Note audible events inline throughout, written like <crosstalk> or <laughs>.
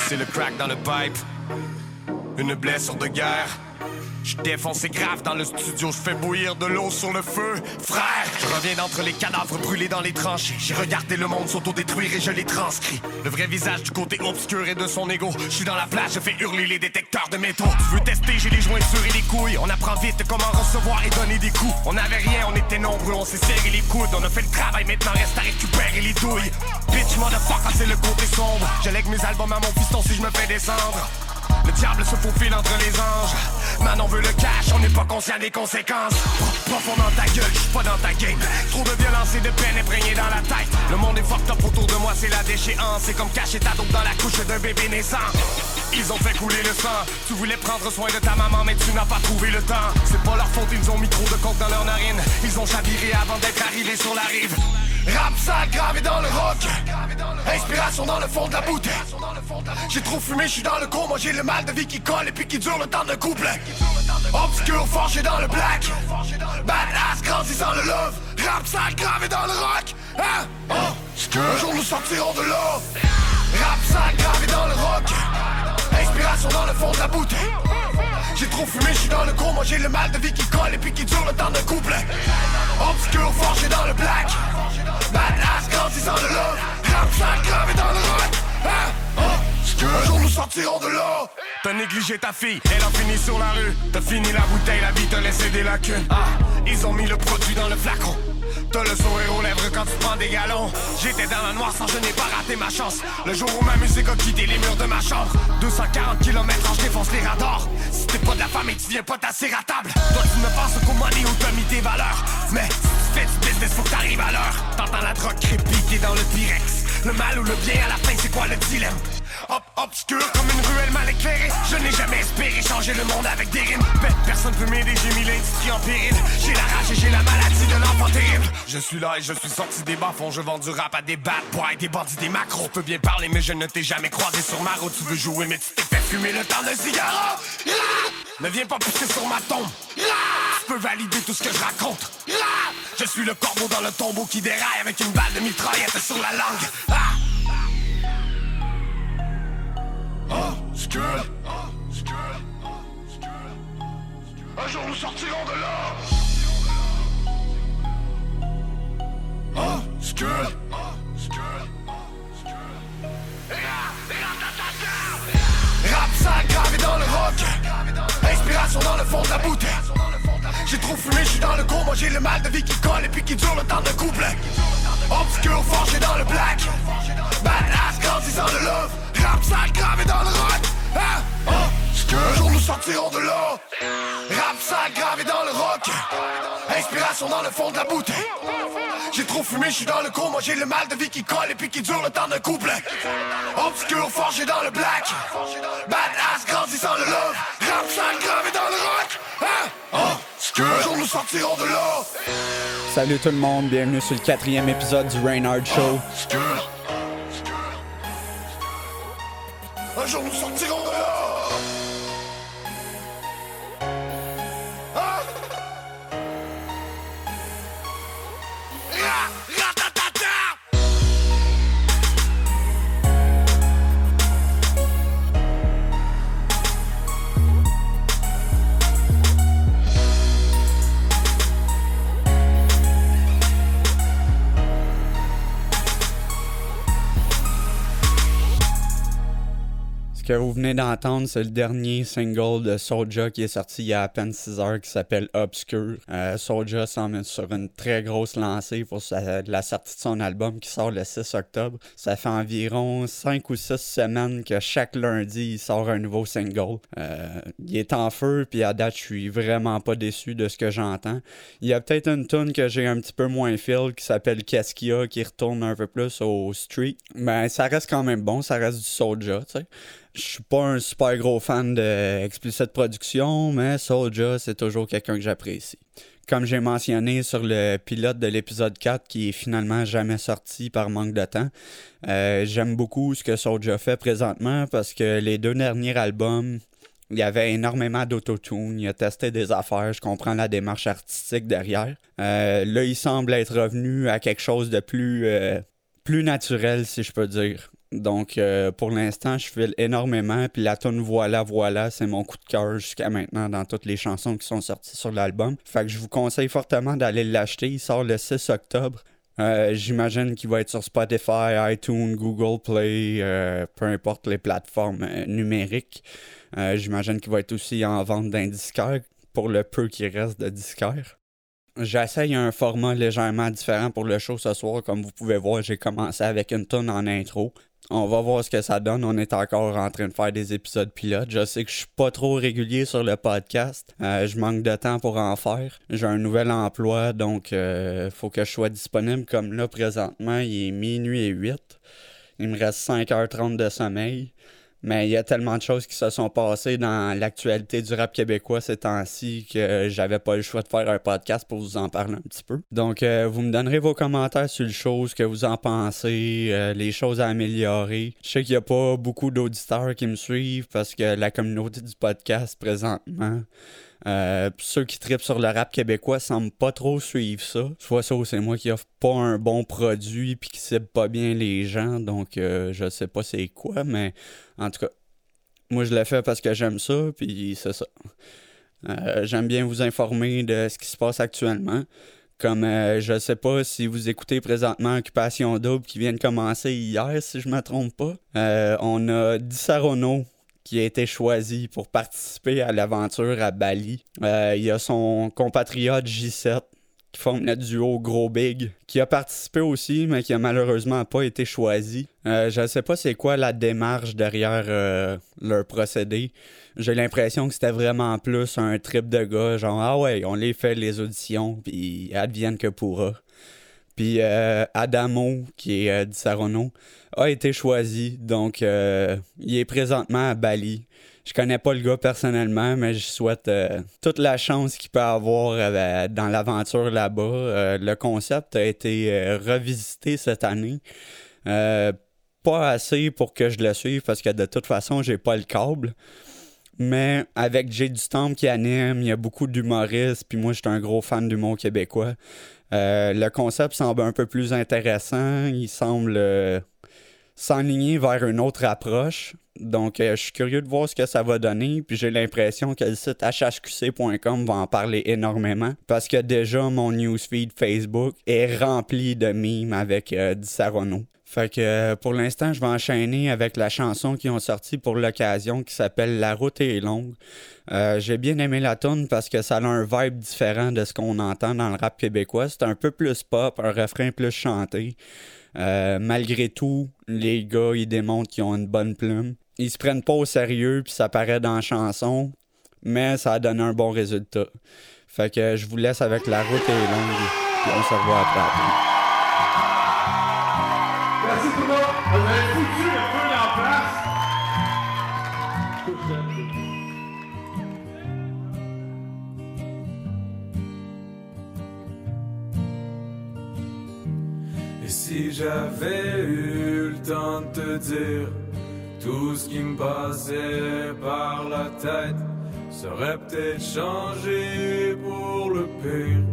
c'est le crack dans le pipe. Une blessure de guerre. Je défonce grave dans le studio, je fais bouillir de l'eau sur le feu. Frère, je reviens d'entre les cadavres brûlés dans les tranchées. J'ai regardé le monde s'autodétruire et je l'ai transcrit. Le vrai visage du côté obscur et de son ego. Je suis dans la place, je fais hurler les détecteurs de métaux. Tu veux tester, j'ai les jointures et les couilles. On apprend vite comment recevoir et donner des coups. On avait rien, on était nombreux, on s'est serré les coudes. On a fait le travail, maintenant reste à récupérer les douilles. Bitch, motherfucker, c'est le côté sombre. Je lègue mes albums à mon piston si je me fais descendre. Le diable se faufile entre les anges. Maintenant on veut le cash, on n'est pas conscient des conséquences. Profond dans ta gueule, j'suis pas dans ta game. Trop de violence et de peine imprégnée dans la tête. Le monde est fucked up autour de moi, c'est la déchéance. C'est comme cacher ta dope dans la couche d'un bébé naissant. Ils ont fait couler le sang. Tu voulais prendre soin de ta maman, mais tu n'as pas trouvé le temps. C'est pas leur faute, ils ont mis trop de coke dans leur narine. Ils ont chaviré avant d'être arrivés sur la rive. Rap sale gravé dans le rock Inspiration dans le fond de la bouteille. J'ai trop fumé, je suis dans le con Moi j'ai le mal de vie qui colle et puis qui dure le temps de couple. Obscur forgé dans le black. Badass grandissant le love. Rap sale gravé dans le rock Hein? Oh, Un jour nous sortirons de là. Rap sale gravé dans le rock Inspiration dans le fond de la j'ai trop fumé, je suis dans le con, moi j'ai le mal de vie qui colle et puis qui dure le temps de couple Obscur forgé dans le black. Badass grandissant de là. Rap gravé dans le rock hein? Un jour nous sortirons de là. T'as négligé ta fille, elle a fini sur la rue. T'as fini la bouteille, la vie t'a laissé des lacunes. Ah, ils ont mis le produit dans le flacon T'as le sourire aux lèvres quand tu prends des galons. J'étais dans la noire sans je n'ai pas raté ma chance. Le jour où ma musique a quitté les murs de ma chambre. 240 km je défonce les radars. Si t'es pas de la famille tu viens pas t'asseoir à table. Toi tu me penses qu'au money où t'as mis tes valeurs. Mais si tu fais du business faut que t'arrives à l'heure. T'entends la drogue crépiquer dans le Pyrex Le mal ou le bien à la fin c'est quoi le dilemme? Hop, obscur comme une ruelle mal éclairée. Je n'ai jamais espéré changer le monde avec des rimes. Personne peut m'aider, j'ai mis l'industrie en péril. J'ai la rage et j'ai la maladie de l'enfant terrible. Je suis là et je suis sorti des bas-fonds Je vends du rap à des bad boys, des bandits, des macros. Peux bien parler mais je ne t'ai jamais croisé sur ma route. Tu veux jouer mais tu t'es fait fumer le temps d'un cigare. Ne viens pas pousser sur ma tombe. Tu peux valider tout ce que je raconte. Je suis le corbeau dans le tombeau qui déraille Avec une balle de mitraillette sur la langue Un jour nous sortirons de Skull Oh, Skull Rap ça gravé dans le rock Inspiration dans le fond de la bouteille J'ai trop fumé, je suis dans le con Moi j'ai le mal de vie qui colle et puis qui dure le temps de couple Obscur forgé dans le black. Badass grandissant de love Rap sale gravé dans le rock hein? oh, Un jour nous sortirons de là Rap sale gravé dans le rock Inspiration dans le fond de la bouteille. J'ai trop fumé, je suis dans le con Moi j'ai le mal de vie qui colle et puis qui dure le temps de couple. Obscur forgé dans le black. Badass grandissant de love. Rap sale gravé dans le rock hein? oh, Un jour nous sortirons de là Salut tout le monde, bienvenue sur le quatrième épisode du Reynard Show. Un que vous venez d'entendre, c'est le dernier single de Soulja qui est sorti il y a à peine 6 heures qui s'appelle Obscure. Euh, Soulja est sur une très grosse lancée pour sa- la sortie de son album qui sort le 6 octobre. Ça fait environ 5 ou 6 semaines que chaque lundi il sort un nouveau single. Euh, il est en feu, puis à date, je suis vraiment pas déçu de ce que j'entends. Il y a peut-être une tune que j'ai un petit peu moins feel qui s'appelle Qu'est-ce qu'il y a qui retourne un peu plus au street. Mais ça reste quand même bon, ça reste du Soulja, tu sais. Je suis pas un super gros fan de Explicit Production, mais Soulja, c'est toujours quelqu'un que j'apprécie. Comme j'ai mentionné sur le pilote de l'épisode 4 qui est finalement jamais sorti par manque de temps, euh, j'aime beaucoup ce que Soulja fait présentement parce que les deux derniers albums, il y avait énormément d'autotune, il a testé des affaires, je comprends la démarche artistique derrière. Euh, là, il semble être revenu à quelque chose de plus, euh, plus naturel, si je peux dire. Donc, euh, pour l'instant, je file énormément. Puis la tune Voilà, Voilà, c'est mon coup de cœur jusqu'à maintenant dans toutes les chansons qui sont sorties sur l'album. Fait que je vous conseille fortement d'aller l'acheter. Il sort le 6 octobre. Euh, j'imagine qu'il va être sur Spotify, iTunes, Google Play, euh, peu importe les plateformes numériques. J'imagine qu'il va être aussi en vente d'un disquaire pour le peu qui reste de disquaire. J'essaye un format légèrement différent pour le show ce soir. Comme vous pouvez voir, j'ai commencé avec une tonne en intro. On va voir ce que ça donne. On est encore en train de faire des épisodes pilotes. Je sais que je suis pas trop régulier sur le podcast. Euh, je manque de temps pour en faire. J'ai un nouvel emploi, donc euh, faut que je sois disponible. Comme là, présentement, il est minuit et 8. Il me reste 5h30 de sommeil. Mais il y a tellement de choses qui se sont passées dans l'actualité du rap québécois ces temps-ci que j'avais pas le choix de faire un podcast pour vous en parler un petit peu. Donc, euh, vous me donnerez vos commentaires sur le show, ce que vous en pensez, euh, les choses à améliorer. Je sais qu'il n'y a pas beaucoup d'auditeurs qui me suivent parce que la communauté du podcast présentement euh, ceux qui tripent sur le rap québécois semblent pas trop suivre ça. Soit ça ou c'est moi qui offre pas un bon produit puis qui cible pas bien les gens. Donc euh, je sais pas c'est quoi, mais en tout cas, moi je l'ai fait parce que j'aime ça, puis c'est ça. Euh, j'aime bien vous informer de ce qui se passe actuellement. Comme je sais pas si vous écoutez présentement Occupation Double qui vient de commencer hier, si je me trompe pas. on a Dissarono qui a été choisi pour participer à l'aventure à Bali. Euh, il y a son compatriote J7 qui forme le duo Gros Big, qui a participé aussi, mais qui a malheureusement pas été choisi. Euh, je ne sais pas c'est quoi la démarche derrière euh, leur procédé. J'ai l'impression que c'était vraiment plus un trip de gars, genre ah ouais, on les fait les auditions, puis advienne que pourra. Puis Adamo, qui est Dissarono, a été choisi. Donc, euh, il est présentement à Bali. Je connais pas le gars personnellement, mais je souhaite euh, toute la chance qu'il peut avoir euh, dans l'aventure là-bas. le concept a été revisité cette année. pas assez pour que je le suive parce que de toute façon, j'ai pas le câble. Mais avec Jay du qui anime, il y a beaucoup d'humoristes, puis moi, je suis un gros fan d'humour québécois. Le concept semble un peu plus intéressant. Il semble s'enligner vers une autre approche. Donc, euh, je suis curieux de voir ce que ça va donner. Puis j'ai l'impression que le site hhqc.com va en parler énormément. Parce que déjà, mon newsfeed Facebook est rempli de mimes avec euh, Dissarono. Fait que euh, pour l'instant, je vais enchaîner avec la chanson qui ont sorti pour l'occasion qui s'appelle La route est longue. j'ai bien aimé la tune parce que ça a un vibe différent de ce qu'on entend dans le rap québécois. C'est un peu plus pop, un refrain plus chanté. Euh, malgré tout, les gars, ils démontrent qu'ils ont une bonne plume. Ils se prennent pas au sérieux, puis ça paraît dans la chanson, mais ça a donné un bon résultat. Fait que je vous laisse avec La route est longue, puis on se revoit après. Place. Si j'avais eu le temps de te dire tout ce qui me passait par la tête, ça aurait peut-être changé pour le pire,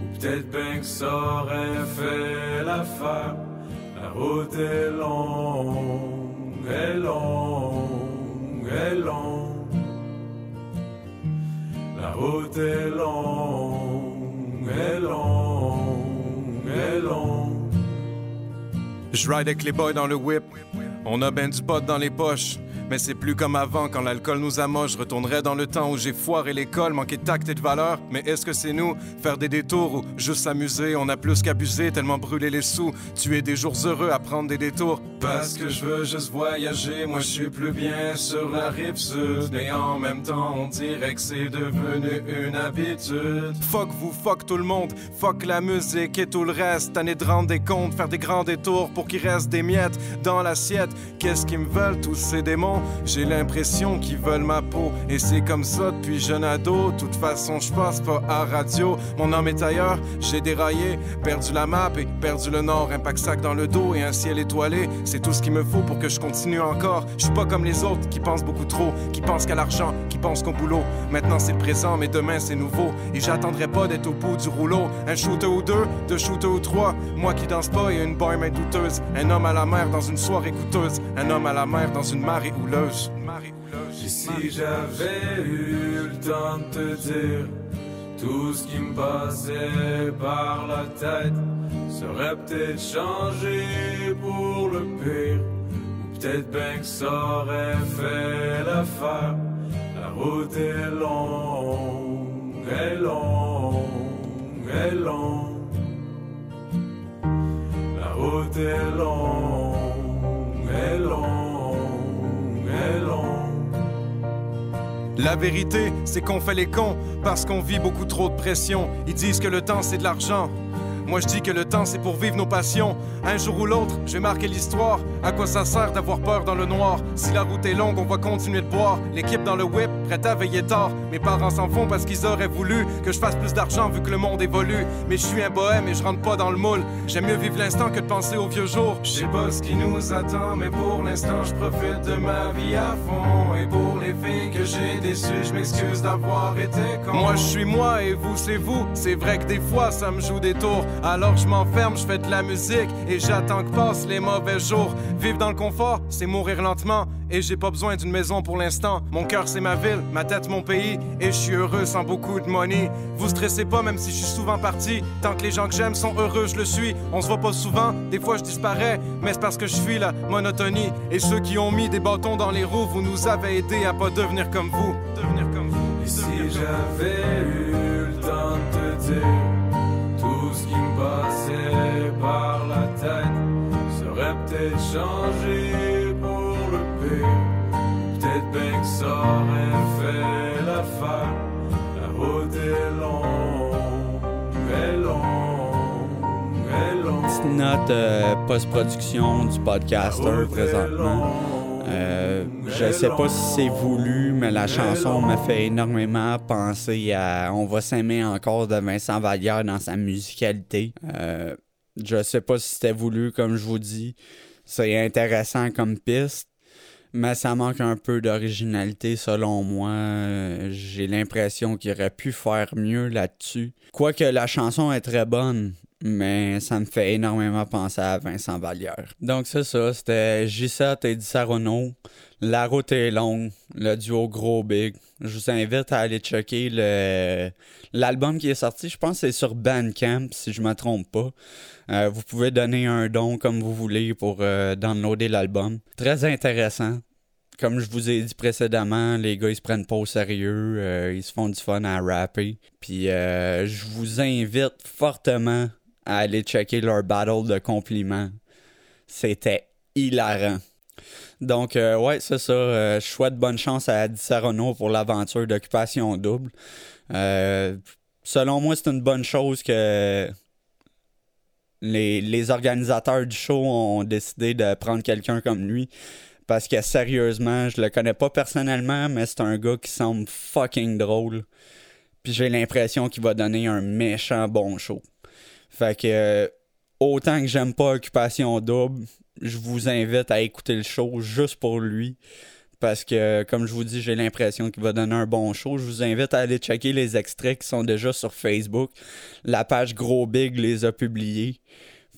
ou peut-être bien que ça aurait fait l'affaire. La route est longue, est longue, est longue. La route est longue, est longue, est longue. Je ride avec les boys dans le whip. On a ben du dans les poches. Mais c'est plus comme avant quand l'alcool nous amoche. Je retournerai dans le temps où j'ai foiré l'école, manqué de tact et de valeur. Mais est-ce que c'est nous faire des détours ou juste s'amuser? On a plus qu'abusé, tellement brûlé les sous. Tuer des jours heureux à prendre des détours. Parce que je veux juste voyager, moi je suis plus bien sur la rive sud. Et en même temps, on dirait que c'est devenu une habitude. Fuck vous, fuck tout le monde, fuck la musique et tout le reste. Année de rendre des comptes, faire des grands détours pour qu'il reste des miettes dans l'assiette. Qu'est-ce qu'ils me veulent tous ces démons? J'ai l'impression qu'ils veulent ma peau. Et c'est comme ça depuis jeune ado. Toute façon, je passe pas à radio. Mon âme est ailleurs, j'ai déraillé, perdu la map et perdu le nord. Un pack sac dans le dos et un ciel étoilé. c'est tout ce qu'il me faut pour que je continue encore. Je suis pas comme les autres qui pensent beaucoup trop, qui pensent qu'à l'argent, qui pensent qu'au boulot. Maintenant c'est le présent, mais demain c'est nouveau. Et j'attendrai pas d'être au bout du rouleau. Un shooter ou deux, deux shooters ou trois. Moi qui danse pas et une main douteuse. Un homme à la mer dans une soirée coûteuse. Un homme à la mer dans une marée houleuse. Et si j'avais eu le temps de te dire tout ce qui me passait par la tête serait peut-être changé pour le pire. Ou peut-être bien que ça aurait fait l'affaire. La route est longue, est longue, est longue. La route est longue, est longue, La vérité, c'est qu'on fait les cons parce qu'on vit beaucoup trop de pression. Ils disent que le temps, c'est de l'argent. Moi je dis que le temps c'est pour vivre nos passions. Un jour ou l'autre, je vais marquer l'histoire. À quoi ça sert d'avoir peur dans le noir? Si la route est longue, on va continuer de boire. L'équipe dans le whip, prête à veiller tard. Mes parents s'en font parce qu'ils auraient voulu que je fasse plus d'argent vu que le monde évolue. Mais je suis un bohème et je rentre pas dans le moule. J'aime mieux vivre l'instant que de penser au vieux jour. Je sais pas ce qui nous attend, mais pour l'instant je profite de ma vie à fond. Et pour les filles que j'ai déçues, je m'excuse d'avoir été con. Moi je suis moi et vous c'est vous. C'est vrai que des fois ça me joue des tours. Alors je m'enferme, je fais de la musique et j'attends que passent les mauvais jours. Vivre dans le confort, c'est mourir lentement. Et j'ai pas besoin d'une maison pour l'instant. Mon cœur c'est ma ville, ma tête mon pays. Et je suis heureux sans beaucoup de money. Vous stressez pas même si je suis souvent parti. Tant que les gens que j'aime sont heureux, je le suis. On se voit pas souvent, des fois je disparais. Mais c'est parce que je fuis la monotonie. Et ceux qui ont mis des bâtons dans les roues, vous nous avez aidés à pas devenir comme vous. Devenir comme vous. Et si j'avais eu le temps de te dire tout ce qui me passait par la tête peut-être changé pour le pire. Peut-être bien que ça aurait fait l'affaire. La route est longue, est longue, est longue. Petite note euh, post-production du podcaster présentement. Euh, je sais pas si c'est voulu, mais la chanson m'a fait énormément penser à On va s'aimer encore de Vincent Vallière dans sa musicalité. Euh, je sais pas si c'était voulu, comme je vous dis. C'est intéressant comme piste, mais ça manque un peu d'originalité selon moi. J'ai l'impression qu'il aurait pu faire mieux là-dessus. Quoique la chanson est très bonne, mais ça me fait énormément penser à Vincent Vallière. Donc c'est ça, c'était J7 et Dissarono. La route est longue, le duo Gros Big. Je vous invite à aller checker le l'album qui est sorti. Je pense que c'est sur Bandcamp, si je me trompe pas. Euh, vous pouvez donner un don comme vous voulez pour euh, downloader l'album. Très intéressant. Comme je vous ai dit précédemment, les gars ils se prennent pas au sérieux, euh, ils se font du fun à rapper. Puis je vous invite fortement à aller checker leur battle de compliments. C'était hilarant. Donc, euh, ouais, c'est ça. Euh, je souhaite bonne chance à Dissarono pour l'aventure d'occupation double. Euh, selon moi, c'est une bonne chose que les, les, organisateurs du show ont décidé de prendre quelqu'un comme lui. Parce que sérieusement, je le connais pas personnellement, mais c'est un gars qui semble fucking drôle. Puis j'ai l'impression qu'il va donner un méchant bon show. Fait que autant que j'aime pas Occupation Double, je vous invite à écouter le show juste pour lui. Parce que, comme je vous dis, j'ai l'impression qu'il va donner un bon show. Je vous invite à aller checker les extraits qui sont déjà sur Facebook. La page Gros Big les a publiés.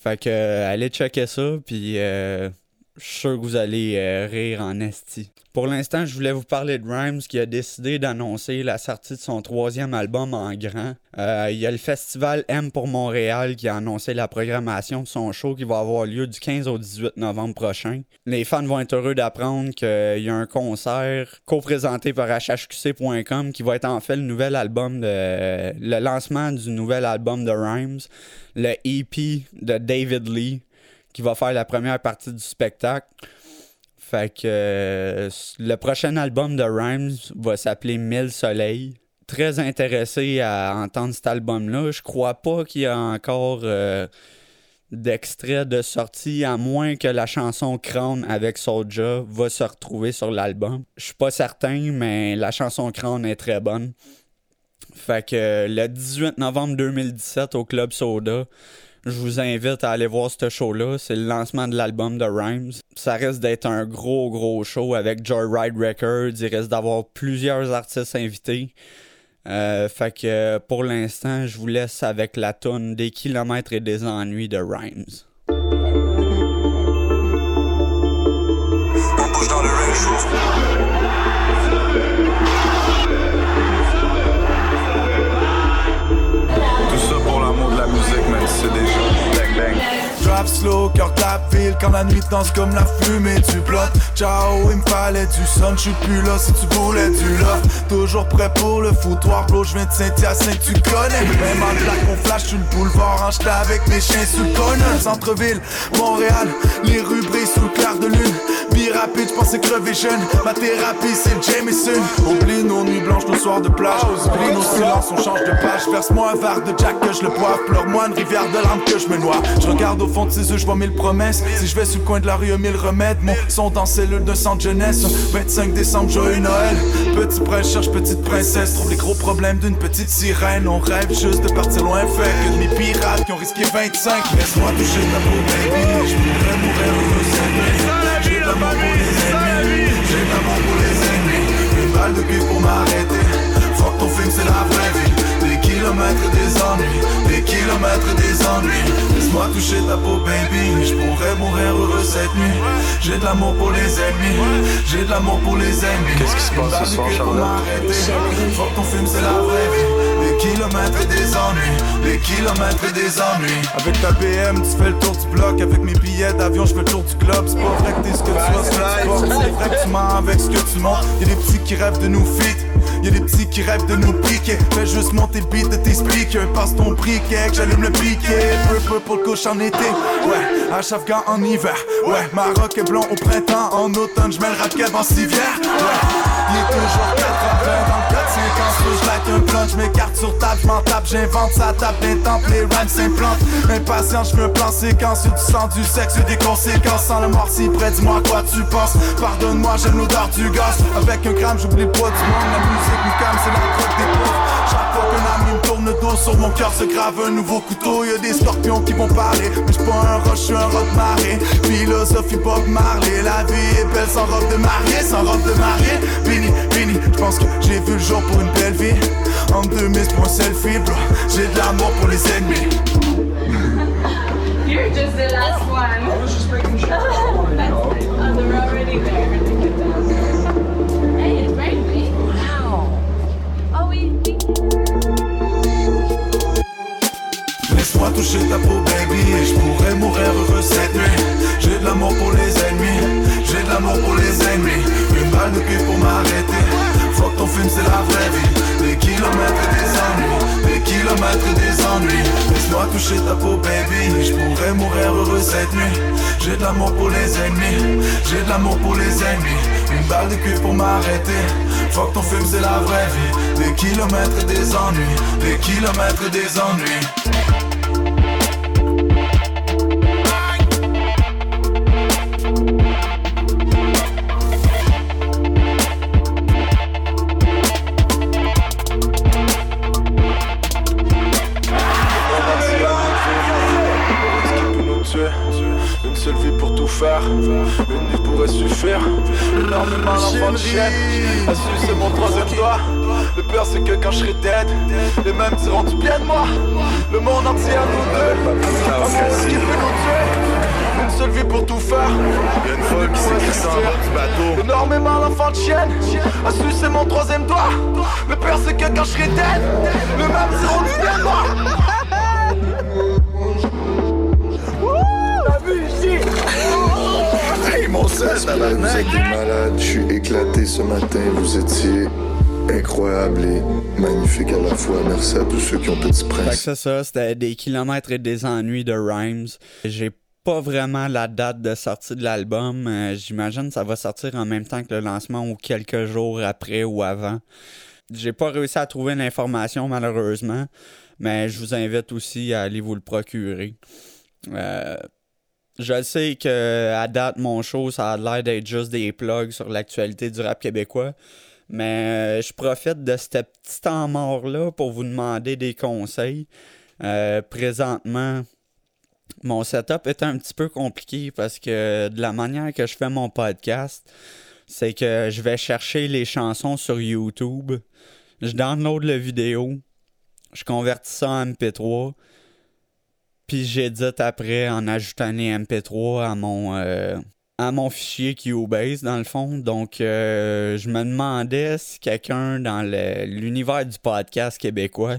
Fait que, allez checker ça. Puis, euh, je suis sûr que vous allez euh, rire en esti. Pour l'instant, je voulais vous parler de Rhymes qui a décidé d'annoncer la sortie de son troisième album en grand. Euh, il y a le festival M pour Montréal qui a annoncé la programmation de son show qui va avoir lieu du 15 au 18 novembre prochain. Les fans vont être heureux d'apprendre qu'il y a un concert co-présenté par hhqc.com qui va être en fait le nouvel album de le lancement du nouvel album de Rhymes, le EP de David Lee qui va faire la première partie du spectacle. Fait que euh, le prochain album de Rhymes va s'appeler Mille Soleil. Très intéressé à entendre cet album-là. Je crois pas qu'il y a encore euh, d'extrait de sortie, à moins que la chanson Crown avec Soulja va se retrouver sur l'album. Je suis pas certain, mais la chanson Crown est très bonne. Fait que le 18 novembre 2017 au Club Soda, je vous invite à aller voir ce show-là. C'est le lancement de l'album de Rhymes. ça risque d'être un gros, gros show avec Joyride Records. Il risque d'avoir plusieurs artistes invités. Euh, fait que pour l'instant, je vous laisse avec la tonne des kilomètres et des ennuis de Rhymes. Slow, cœur tape ville Quand la nuit danse comme la fumée du plot Ciao, il me fallait du son, j'suis plus là si tu voulais du love. Toujours prêt pour le foutoir, bro, j'viens de Saint-Hyacinthe, tu connais. Même en black, on flash sur le boulevard, range avec mes chiens sous le Centre-ville, Montréal, les rues sous le clair de lune Vie rapide, j'pensais crever jeune Ma thérapie, c'est le Jameson. Oublie nos nuits blanches, nos soirs de plage. Oublie nos silences, on change de page. Verse-moi un verre de Jack que je le boive. Pleure-moi une rivière de larmes que je me noie. Je regarde au fond de ses yeux, je vois mille promesses. Si je vais sur le coin de la rue, mille remèdes. Mon son dans cellule de centre jeunesse. 25 décembre, joyeux Noël. Petit prince cherche petite princesse. Trouve les gros problèmes d'une petite sirène. On rêve juste de partir loin. Fait que de mes pirates qui ont risqué 25 Laisse-moi toucher ta peau baby. Je mourir J'ai de l'amour pour les ennemis J'ai de l'amour pour les ennemis Une balle de cul pour m'arrêter. Fuck ton film c'est la vraie vie. Des kilomètres des ennuis Des kilomètres des ennuis. Laisse-moi toucher ta peau baby Je pourrais mourir heureux cette nuit. J'ai de l'amour pour les ennemis J'ai de l'amour pour les ennemis. Qu'est-ce qui se passe ce soir, Charlotte? Fuck ton film c'est la vraie vie. Des kilomètres et des ennuis Des kilomètres et des ennuis. Avec ta BM tu fais le tour du bloc. Avec mes billets d'avion je le tour du globe. C'est pas vrai que t'es ce que tu as, C'est vrai que tu mens avec ce que tu montres Y'a des petits qui rêvent de nous fit. Y'a des petits qui rêvent de nous piquer. Fais juste monter beat de tes speakers. Passe ton briquet que j'allume le piquet. Peu peu pour le couche en été. Ouais, à Chafgan en hiver. Ouais, Maroc est blond au printemps. En automne j'mets le rap en civière. Ouais, il est toujours 80 dans le 4 5 ans je un plan, j'm'écarte sur table, j'm'en tape, j'invente, ça tape des temples, les rhymes s'implantent. Impatient, j'veux un plan séquence, y'a du sang, du sexe, des conséquences. Sans le mort si près, dis-moi quoi tu penses. Pardonne-moi, j'aime l'odeur du gaz Avec un gramme, j'oublie poids du monde. La musique me calme, c'est la drogue des pauvres. Chaque fois qu'un ami dos Sur mon cœur se grave un nouveau couteau Y'a des scorpions qui vont parler Mais j'suis pas un roche, j'suis un rock marée Philosophie Bob Marley La vie est belle sans robe de mariée Sans robe de mariée Fini, fini J'pense que j'ai vu le jour pour une belle vie En 2000 c'est pour un selfie bro J'ai de l'amour pour les ennemis You're just the last one. I was just making sure. <laughs> oh, they're already there. Toucher ta peau baby Et je pourrais mourir heureux cette nuit. J'ai de l'amour pour les ennemis J'ai de l'amour pour les ennemis. Une balle de cul pour m'arrêter. Fuck ton film c'est la vraie vie. Des kilomètres et des ennuis Des kilomètres et des ennuis. Laisse-moi toucher ta peau baby Et je pourrais mourir heureux cette nuit. J'ai de l'amour pour les ennemis J'ai de l'amour pour les ennemis. Une balle de cul pour m'arrêter. Fuck ton film c'est la vraie vie. Des kilomètres et des ennuis Des kilomètres et des ennuis tuer. Une seule vie pour tout faire, une nuit pourrait suffire. Énormément d'enfants de chienne, à c'est mon troisième doigt. Le pire c'est que quand je serai dead, les mêmes diront du bien de moi. Le monde entier à nous deux, un monde qui peut nous tuer. Une seule vie pour tout faire. Une fois qui s'est crissé en bateau. Énormément d'enfants de chienne, à c'est mon troisième doigt. Le pire c'est que quand je serai dead, les mêmes diront du bien de moi. Sel, Vous êtes des malades, je suis éclaté ce matin, vous étiez incroyable et magnifique à la fois. Merci à tous ceux qui ont Petit Fait que Prince. c'est ça, c'était des kilomètres et des ennuis de Rhymes. J'ai pas vraiment la date de sortie de l'album. Euh, J'imagine que ça va sortir en même temps que le lancement ou quelques jours après ou avant. J'ai pas réussi à trouver l'information malheureusement, mais je vous invite aussi à aller vous le procurer. Euh, je sais que à date, mon show, ça a l'air d'être juste des plugs sur l'actualité du rap québécois. Mais euh, je profite de ce petit temps mort-là pour vous demander des conseils. Euh, présentement, mon setup est un petit peu compliqué parce que de la manière que je fais mon podcast, c'est que je vais chercher les chansons sur YouTube, je download la vidéo, je convertis ça en MP3, puis j'édite après en ajoutant les MP3 à mon, euh, à mon fichier Cubase, dans le fond. Donc, euh, je me demandais si quelqu'un dans l'univers du podcast québécois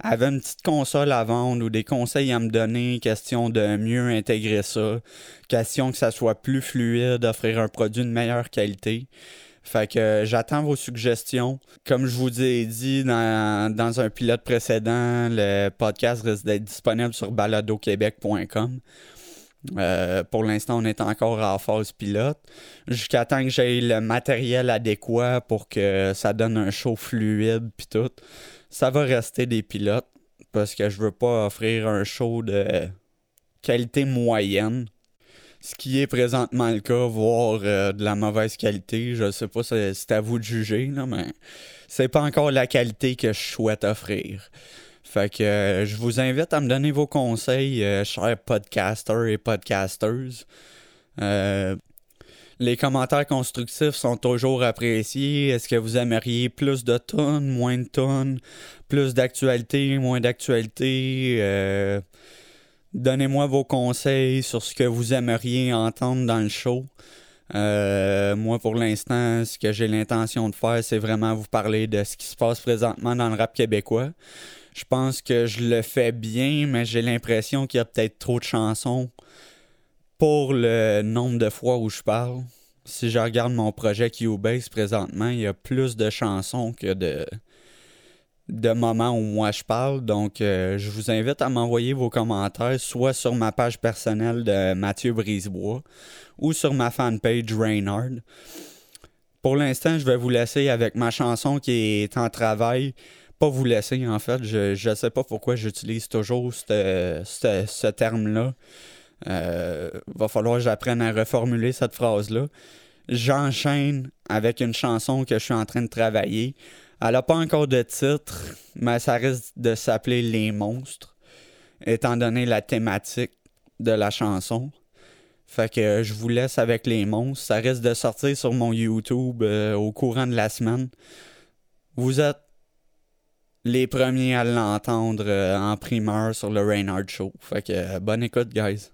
avait une petite console à vendre ou des conseils à me donner, question de mieux intégrer ça, question que ça soit plus fluide, offrir un produit de meilleure qualité. Fait que euh, j'attends vos suggestions. Comme je vous ai dit dans, dans un pilote précédent, le podcast risque d'être disponible sur baladoquebec.com. Euh, pour l'instant, on est encore en phase pilote. Jusqu'à temps que j'ai le matériel adéquat pour que ça donne un show fluide puis tout. Ça va rester des pilotes parce que je veux pas offrir un show de qualité moyenne. Ce qui est présentement le cas, voire euh, de la mauvaise qualité. Je sais pas, c'est à vous de juger, là, mais c'est pas encore la qualité que je souhaite offrir. Fait que euh, je vous invite à me donner vos conseils, euh, chers podcasters et podcasters. Euh, les commentaires constructifs sont toujours appréciés. Est-ce que vous aimeriez plus de tonnes, moins de tonnes, plus d'actualité, moins d'actualité? Donnez-moi vos conseils sur ce que vous aimeriez entendre dans le show. moi, pour l'instant, ce que j'ai l'intention de faire, c'est vraiment vous parler de ce qui se passe présentement dans le rap québécois. Je pense que je le fais bien, mais j'ai l'impression qu'il y a peut-être trop de chansons pour le nombre de fois où je parle. Si je regarde mon projet Cubase présentement, il y a plus de chansons que de, de moments où moi je parle. Donc, euh, je vous invite à m'envoyer vos commentaires, soit sur ma page personnelle de Mathieu Brisebois ou sur ma fanpage Reynard. Pour l'instant, je vais vous laisser avec ma chanson qui est en travail pas vous laisser, en fait. Je ne sais pas pourquoi j'utilise toujours ce terme-là. Euh, va falloir que j'apprenne à reformuler cette phrase-là. J'enchaîne avec une chanson que je suis en train de travailler. Elle n'a pas encore de titre, mais ça risque de s'appeler Les Monstres, étant donné la thématique de la chanson. Fait que je vous laisse avec Les Monstres. Ça risque de sortir sur mon YouTube euh, au courant de la semaine. Vous êtes les premiers à l'entendre euh, en primeur sur le Reynard Show. Fait que euh, bonne écoute, guys.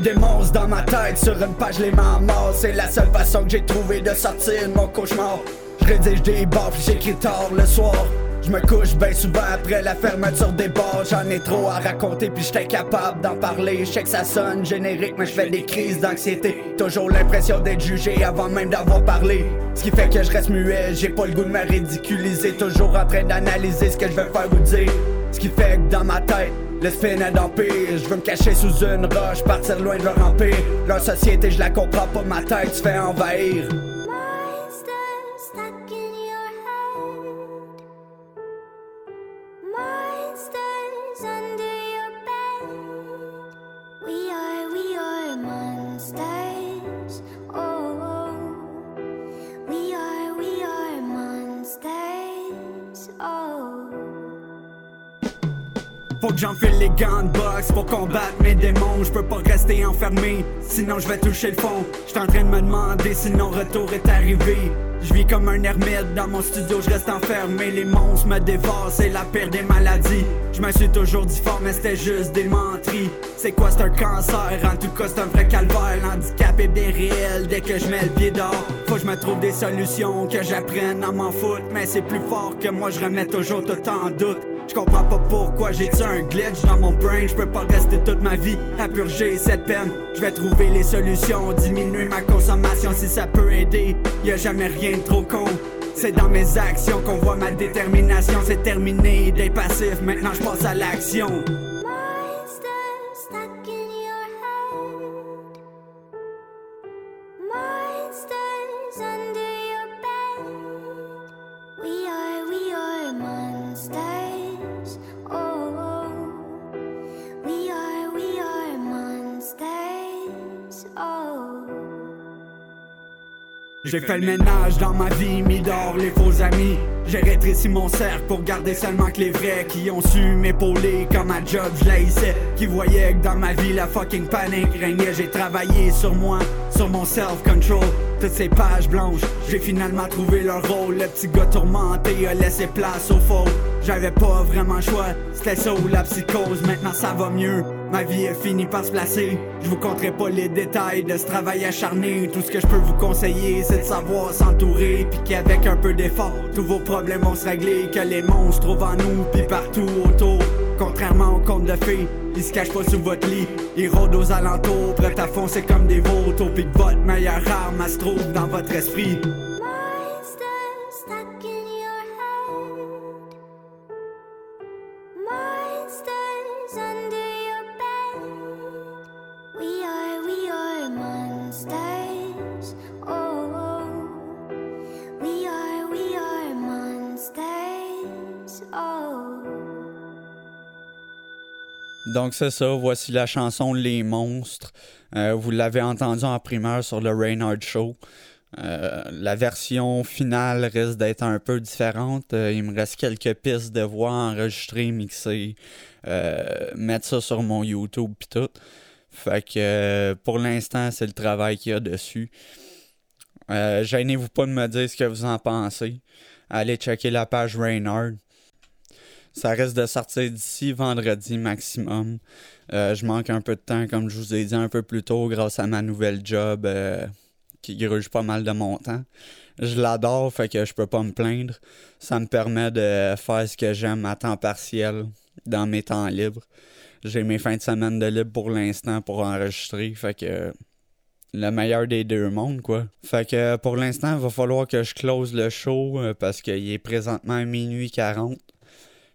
Des monstres dans ma tête, sur une page les mains mort C'est la seule façon que j'ai trouvé de sortir de mon cauchemar. Je rédige des bars j'écris tard le soir. Je me couche bien souvent après la fermeture des bars. J'en ai trop à raconter puis j'étais capable d'en parler. Je que ça sonne générique mais je fais des crises d'anxiété. Toujours l'impression d'être jugé avant même d'avoir parlé. Ce qui fait que je reste muet, j'ai pas le goût de me ridiculiser. Toujours en train d'analyser ce que je vais faire ou dire. Ce qui fait que dans ma tête L'espèce d'empire, je veux me cacher sous une roche, partir loin de leur empire. Leur société, je la comprends pas, ma tête se fait envahir. Combattre mes démons. Je peux pas rester enfermé, sinon je vais toucher le fond. J'suis en train de me demander si mon retour est arrivé. Je vis comme un ermite dans mon studio, je reste enfermé. Les monstres me dévorent, c'est la pire des maladies. Je me suis toujours dit fort, mais c'était juste des menteries. C'est quoi, c'est un cancer? En tout cas, c'est un vrai calvaire. L'handicap est bien réel dès que je mets le pied dehors. Faut que je me trouve des solutions, que j'apprenne à m'en foutre. Mais c'est plus fort que moi, je remets toujours tout en doute. Je comprends pas pourquoi j'ai un glitch dans mon brain. Je peux pas rester toute ma vie à purger cette peine. Je vais trouver les solutions, diminuer ma consommation si ça peut aider. Y a jamais rien de trop con. C'est dans mes actions qu'on voit ma détermination. C'est terminé des passifs, maintenant je passe à l'action. J'ai fait le ménage dans ma vie, mis dehors les faux amis. J'ai rétréci mon cercle pour garder seulement que les vrais qui ont su m'épauler comme ma job je Qui voyaient que dans ma vie la fucking panique régnait. J'ai travaillé sur moi, sur mon self-control. Toutes ces pages blanches, j'ai finalement trouvé leur rôle. Le petit gars tourmenté a laissé place au faux. J'avais pas vraiment le choix, c'était ça ou la psychose. Maintenant ça va mieux. Ma vie est finie par se placer. Je vous compterai pas les détails de ce travail acharné. Tout ce que je peux vous conseiller, c'est de savoir s'entourer. Puis qu'avec un peu d'effort, tous vos problèmes vont se régler. Que les monstres trouvent en nous, puis partout autour. Contrairement aux contes de fées, ils se cachent pas sous votre lit. Ils rôdent aux alentours, prêts à foncer comme des vautours. Puis que votre meilleure arme, se trouve dans votre esprit. Donc c'est ça, voici la chanson Les Monstres. Euh, vous l'avez entendu en primeur sur le Reynard Show. Euh, la version finale risque d'être un peu différente. Euh, il me reste quelques pistes de voix enregistrées, mixées, mettre ça sur mon YouTube pis tout. Fait que pour l'instant, c'est le travail qu'il y a dessus. Gênez-vous pas de me dire ce que vous en pensez. Allez checker la page Reynard. Ça risque de sortir d'ici vendredi maximum. Euh, je manque un peu de temps, comme je vous ai dit un peu plus tôt, grâce à ma nouvelle job euh, qui gruge pas mal de mon temps. Je l'adore, fait que je peux pas me plaindre. Ça me permet de faire ce que j'aime à temps partiel dans mes temps libres. J'ai mes fins de semaine de libre pour l'instant pour enregistrer, fait que le meilleur des deux mondes, quoi. Fait que pour l'instant, il va falloir que je close le show euh, parce qu'il est présentement minuit 40.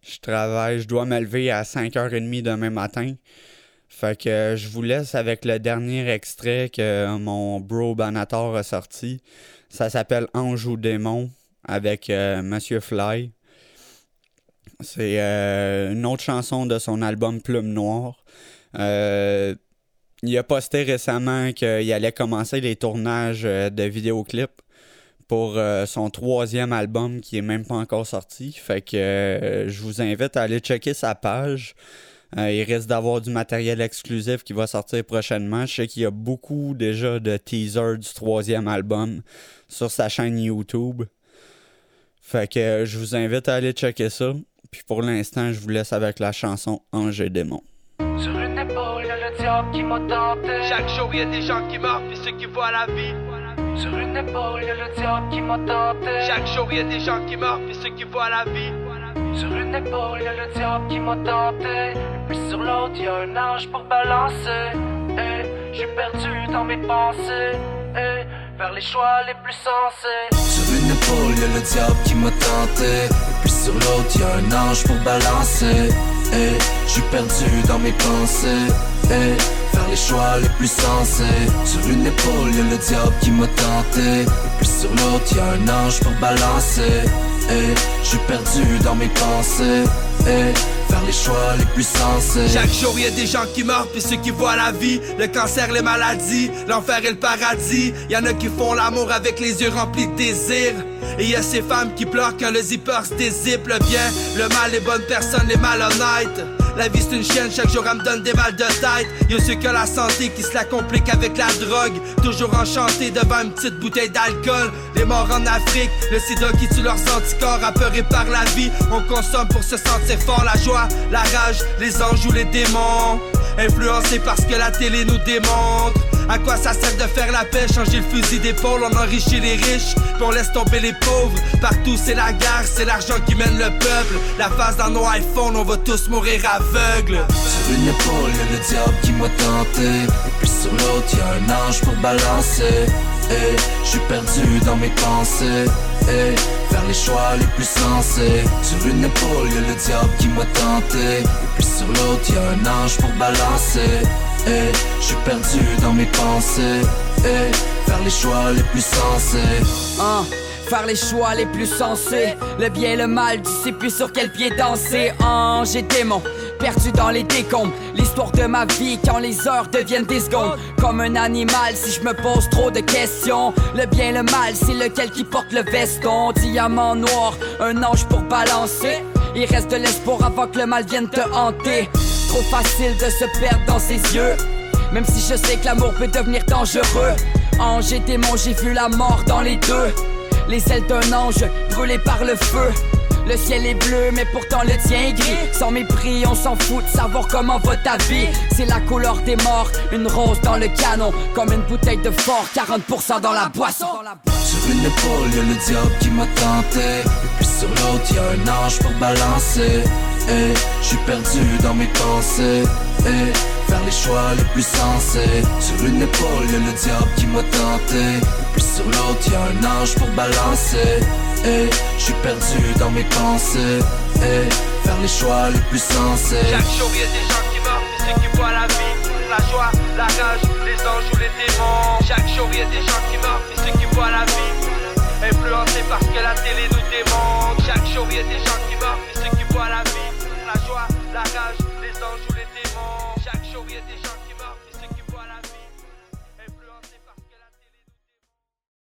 Je travaille, je dois me lever à 5h30 demain matin. Fait que je vous laisse avec le dernier extrait que mon bro Banator a sorti. Ça s'appelle Ange ou démon avec euh, Monsieur Fly. C'est euh, une autre chanson de son album Plume Noire. Euh, il a posté récemment qu'il allait commencer les tournages de vidéoclips pour euh, son troisième album qui est même pas encore sorti. Fait que euh, je vous invite à aller checker sa page. Euh, il risque d'avoir du matériel exclusif qui va sortir prochainement. Je sais qu'il y a beaucoup déjà de teasers du troisième album sur sa chaîne YouTube. Fait que je vous invite à aller checker ça. Puis pour l'instant, je vous laisse avec la chanson Ange et démon. Sur une épaule, le diable qui m'a. Chaque jour, il y a des gens qui meurent, puis ceux qui voient la vie. Sur une épaule, y'a le diable qui m'a tenté. Chaque jour, y'a des gens qui meurent, puis ceux qui voient la vie. Sur une épaule, y'a le diable qui m'a tenté. Puis sur l'autre, y'a un ange pour balancer. Et eh, j'ai perdu dans mes pensées. Et eh, vers les choix les plus sensés. Sur une épaule, y'a le diable qui m'a tenté. Puis sur l'autre, y'a un ange pour balancer. Et eh, j'ai perdu dans mes pensées. Et faire les choix les plus sensés Sur une épaule y'a le diable qui m'a tenté Et puis sur l'autre y'a un ange pour balancer Et je suis perdu dans mes pensées Et les choix les plus sensés. Chaque jour y a des gens qui meurent puis ceux qui voient la vie Le cancer, les maladies, l'enfer et le paradis. Y en a qui font l'amour avec les yeux remplis de désir et y a ces femmes qui pleurent quand le zipper se dézippe Le bien, le mal, les bonnes personnes, les malhonnêtes la vie c'est une chienne, chaque jour elle me donne des mal de tête. Y'a ceux qui la santé qui se la complique avec la drogue. Toujours enchanté devant une petite bouteille d'alcool. Les morts en Afrique, le sida qui tue leurs anticorps, apeurés par la vie. On consomme pour se sentir fort, la joie, la rage, les anges ou les démons. Influencés parce que la télé nous démontre. À quoi ça sert de faire la paix, changer le fusil d'épaule, on enrichit les riches, puis on laisse tomber les pauvres. Partout c'est la guerre, c'est l'argent qui mène le peuple. La face dans nos iPhones, on va tous mourir aveugles. Sur une épaule, le diable qui m'a tenté. Sur l'autre y'a un ange pour balancer. Et je suis perdu dans mes pensées. Et faire les choix les plus sensés. Sur une épaule y'a le diable qui m'a tenté. Et puis sur l'autre y'a un ange pour balancer. Et je suis perdu dans mes pensées. Et faire les choix les plus sensés. Hein, faire les choix les plus sensés. Le bien et le mal, tu sais plus sur quel pied danser. Ange et démon, perdu dans les décombres. L'histoire de ma vie quand les heures deviennent des secondes. Comme un animal, si je me pose trop de questions. Le bien le mal, c'est lequel qui porte le veston? Diamant noir, un ange pour balancer. Il reste de l'espoir avant que le mal vienne te hanter. Trop facile de se perdre dans ses yeux. Même si je sais que l'amour peut devenir dangereux. Ange et démon, j'ai vu la mort dans les deux. Les ailes d'un ange brûlées par le feu. Le ciel est bleu, mais pourtant le tien est gris. Sans mépris, on s'en fout de savoir comment va ta vie. C'est la couleur des morts, une rose dans le canon. Comme une bouteille de fort, 40% dans la boisson. Sur une épaule y'a le diable qui m'a tenté Et puis sur l'autre y'a un ange pour balancer Et je suis perdu dans mes pensées Et Faire les choix les plus sensés. Sur une épaule y'a le diable qui m'a tenté. Et puis sur l'autre y'a un ange pour balancer. Eh, et je suis perdu dans mes pensées. Hey, Faire les choix les plus sensés. Chaque jour y'a des gens qui meurent et ceux qui voient la vie La joie, la rage, les anges ou les démons. Chaque jour y'a des gens qui meurent et ceux qui voient la vie Influencés par ce que la télé nous démontre. Chaque jour y'a des gens qui meurent et ceux qui voient la vie La joie, la rage the addition.